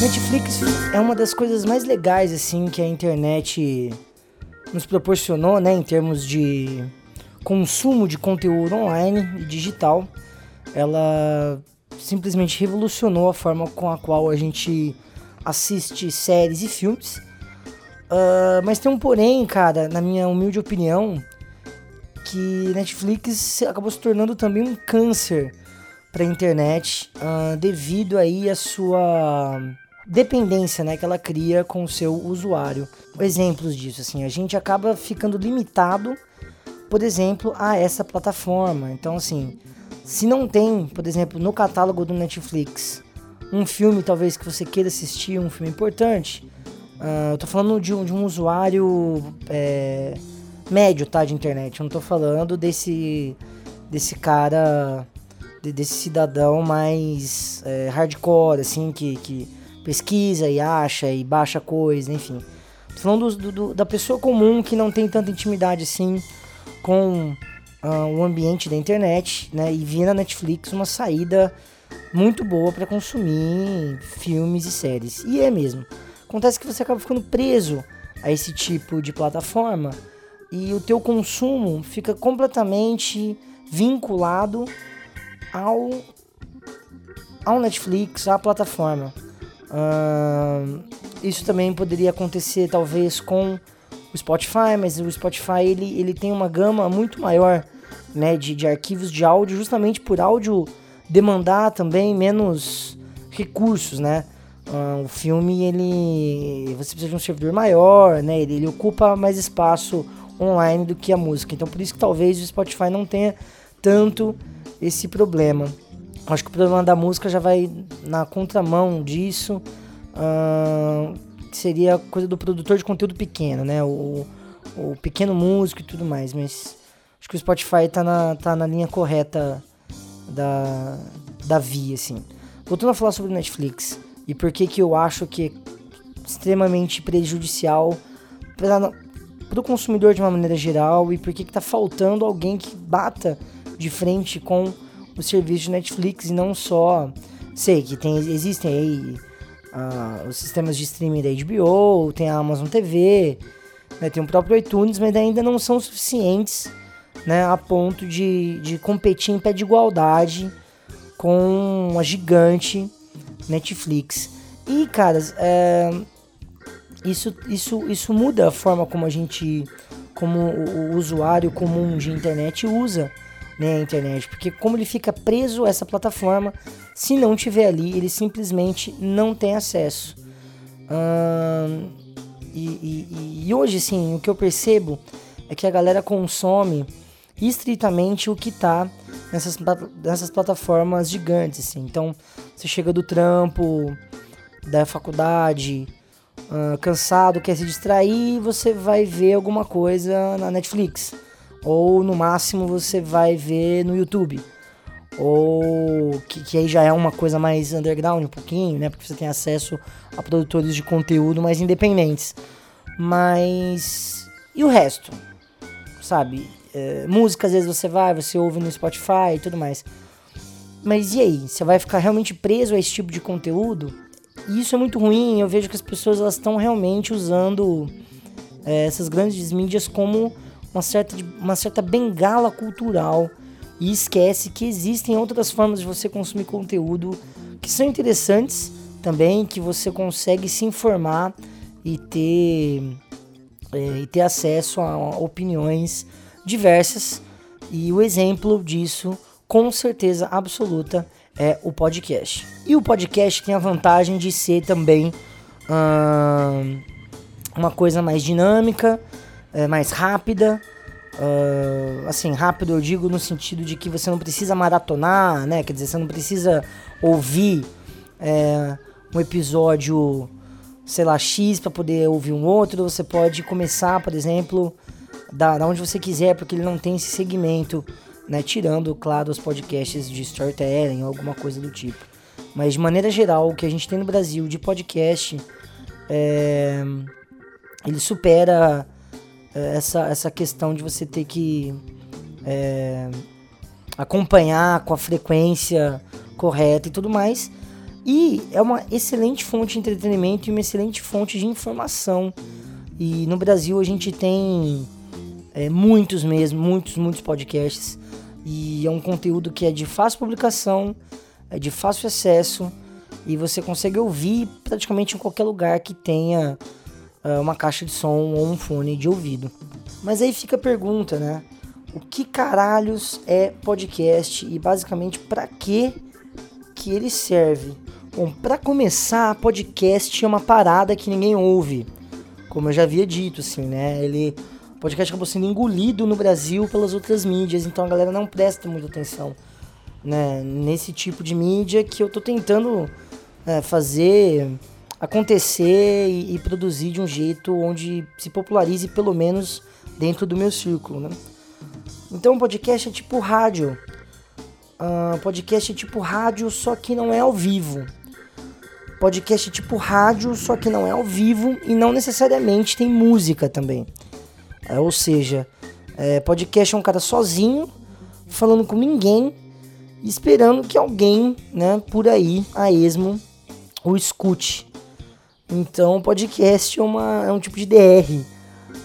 Netflix é uma das coisas mais legais assim que a internet nos proporcionou, né, em termos de consumo de conteúdo online e digital. Ela simplesmente revolucionou a forma com a qual a gente assiste séries e filmes. Uh, mas tem um porém, cara, na minha humilde opinião, que Netflix acabou se tornando também um câncer para a internet uh, devido aí à sua dependência né, que ela cria com o seu usuário. Exemplos disso, assim, a gente acaba ficando limitado, por exemplo, a essa plataforma. Então, assim, se não tem, por exemplo, no catálogo do Netflix, um filme talvez que você queira assistir, um filme importante, uh, eu tô falando de um, de um usuário é, médio, tá, de internet. Eu não tô falando desse, desse cara, de, desse cidadão mais é, hardcore, assim, que, que pesquisa e acha e baixa coisa, enfim. Tô falando do, do, da pessoa comum que não tem tanta intimidade assim com uh, o ambiente da internet, né? E via na Netflix uma saída muito boa para consumir filmes e séries. E é mesmo. Acontece que você acaba ficando preso a esse tipo de plataforma e o teu consumo fica completamente vinculado ao ao Netflix, à plataforma. Uh, isso também poderia acontecer talvez com o Spotify, mas o Spotify ele, ele tem uma gama muito maior né, de, de arquivos de áudio, justamente por áudio demandar também menos recursos, né? Uh, o filme ele você precisa de um servidor maior, né? Ele, ele ocupa mais espaço online do que a música. Então por isso que talvez o Spotify não tenha tanto esse problema. Acho que o problema da música já vai na contramão disso. Uh, seria coisa do produtor de conteúdo pequeno, né? O, o pequeno músico e tudo mais. Mas acho que o Spotify tá na, tá na linha correta da, da via, assim. Voltando a falar sobre Netflix e por que que eu acho que é extremamente prejudicial para o consumidor de uma maneira geral e por que que tá faltando alguém que bata de frente com o serviço de Netflix e não só. Sei que tem, existem aí uh, os sistemas de streaming da HBO, tem a Amazon TV, né, tem o próprio iTunes, mas ainda não são suficientes né, a ponto de, de competir em pé de igualdade com a gigante Netflix. E, caras, é, isso, isso, isso muda a forma como a gente, como o usuário comum de internet usa né, a internet, porque como ele fica preso a essa plataforma, se não tiver ali, ele simplesmente não tem acesso. Hum, e, e, e, hoje, sim, o que eu percebo é que a galera consome estritamente o que tá nessas, nessas plataformas gigantes. Assim. Então, você chega do trampo, da faculdade, cansado, quer se distrair, você vai ver alguma coisa na Netflix ou no máximo você vai ver no YouTube. Ou que, que aí já é uma coisa mais underground um pouquinho, né? Porque você tem acesso a produtores de conteúdo mais independentes. Mas. E o resto? Sabe? É, música às vezes você vai, você ouve no Spotify e tudo mais. Mas e aí? Você vai ficar realmente preso a esse tipo de conteúdo? E isso é muito ruim. Eu vejo que as pessoas elas estão realmente usando é, essas grandes mídias como uma certa, uma certa bengala cultural e esquece que existem outras formas de você consumir conteúdo que são interessantes também, que você consegue se informar e ter, é, e ter acesso a opiniões diversas. E o exemplo disso, com certeza absoluta, é o podcast. E o podcast tem a vantagem de ser também hum, uma coisa mais dinâmica, é, mais rápida. Uh, assim, rápido eu digo no sentido de que você não precisa maratonar, né? Quer dizer, você não precisa ouvir é, um episódio, sei lá, X para poder ouvir um outro. Você pode começar, por exemplo, da, da onde você quiser, porque ele não tem esse segmento, né? Tirando, claro, os podcasts de storytelling ou alguma coisa do tipo. Mas de maneira geral, o que a gente tem no Brasil de podcast, é, ele supera essa, essa questão de você ter que é, acompanhar com a frequência correta e tudo mais. E é uma excelente fonte de entretenimento e uma excelente fonte de informação. E no Brasil a gente tem é, muitos mesmo, muitos, muitos podcasts. E é um conteúdo que é de fácil publicação, é de fácil acesso e você consegue ouvir praticamente em qualquer lugar que tenha uma caixa de som ou um fone de ouvido. Mas aí fica a pergunta, né? O que caralhos é podcast e basicamente para que que ele serve? Bom, para começar, podcast é uma parada que ninguém ouve. Como eu já havia dito, assim, né? Ele o podcast acabou sendo engolido no Brasil pelas outras mídias, então a galera não presta muita atenção né, nesse tipo de mídia que eu tô tentando é, fazer acontecer e, e, produzir de um jeito onde se popularize pelo menos dentro do meu círculo, né? Então, podcast é tipo rádio. Uh, podcast é tipo rádio, só que não é ao vivo. Podcast é tipo rádio, só que não é ao vivo e não necessariamente tem música também. É, ou seja, é, podcast é um cara sozinho, falando com ninguém, esperando que alguém, né, por aí, a esmo, o escute. Então, podcast é, uma, é um tipo de DR,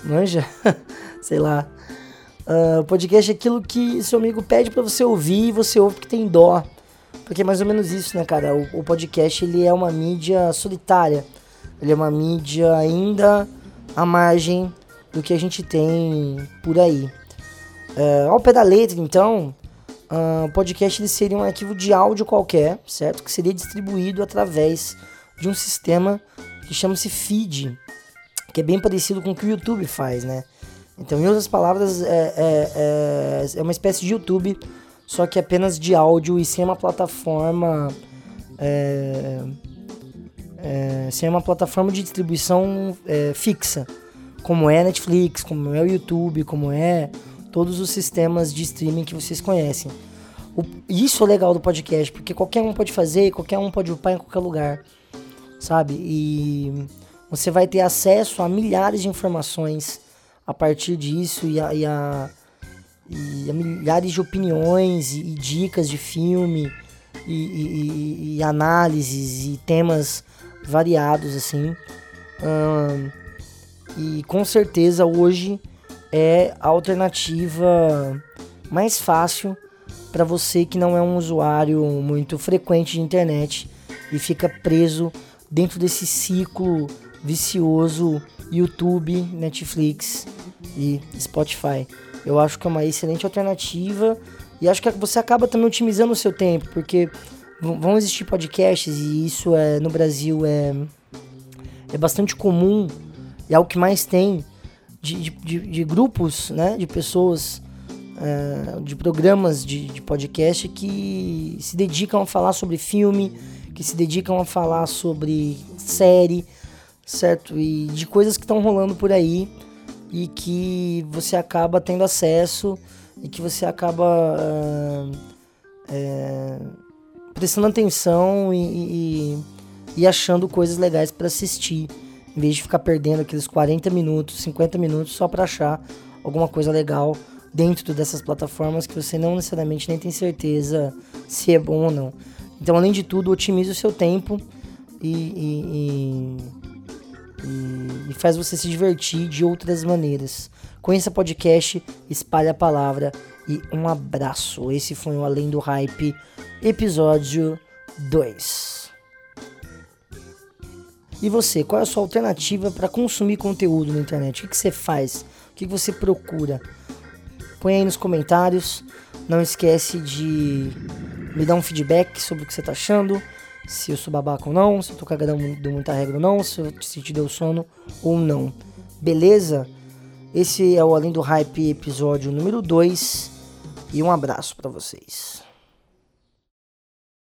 manja? Sei lá. Uh, podcast é aquilo que seu amigo pede para você ouvir e você ouve porque tem dó. Porque é mais ou menos isso, né, cara? O, o, podcast ele é uma mídia solitária. Ele é uma mídia ainda à margem do que a gente tem por aí. Uh, ao pé da letra, então, uh, o podcast ele seria um arquivo de áudio qualquer, certo? Que seria distribuído através de um sistema que chama-se feed, que é bem parecido com o que o YouTube faz, né? Então, em outras palavras, é, é, é, é uma espécie de YouTube, só que apenas de áudio e sem uma plataforma. É, é, sem uma plataforma de distribuição é, fixa, como é Netflix, como é o YouTube, como é todos os sistemas de streaming que vocês conhecem. O, isso é legal do podcast, porque qualquer um pode fazer, qualquer um pode upar em qualquer lugar, sabe? E você vai ter acesso a milhares de informações a partir disso e a, e a, e a milhares de opiniões e, e dicas de filme e, e, análises e temas variados assim. E com certeza hoje é a alternativa mais fácil para você que não é um usuário muito frequente de internet e fica preso dentro desse ciclo vicioso YouTube, Netflix e Spotify. Eu acho que é uma excelente alternativa e acho que você acaba também otimizando o seu tempo, porque vão existir podcasts e isso é no Brasil é, é bastante comum e é o que mais tem de, de, de grupos, né, de pessoas, é, de programas de, de podcast que se dedicam a falar sobre filme, que se dedicam a falar sobre série, certo? E de coisas que estão rolando por aí e que você acaba tendo acesso e que você acaba é, prestando atenção e, e, e achando coisas legais para assistir em vez de ficar perdendo aqueles 40 minutos, 50 minutos só para achar alguma coisa legal dentro dessas plataformas que você não necessariamente nem tem certeza se é bom ou não. Então, além de tudo, otimize o seu tempo e, e, e, e faz você se divertir de outras maneiras. Conheça podcast, espalhe a palavra e um abraço. Esse foi o Além do Hype, episódio 2. E você, qual é a sua alternativa para consumir conteúdo na internet? O que, você faz? O que você procura? Põe aí nos comentários. Não esquece de me dar um feedback sobre o que você está achando. Se eu sou babaca ou não, se eu tô cagando muita regra ou não, se, eu, se te deu sono ou não. Beleza? Esse é o Além do Hype episódio número 2 e um abraço para vocês.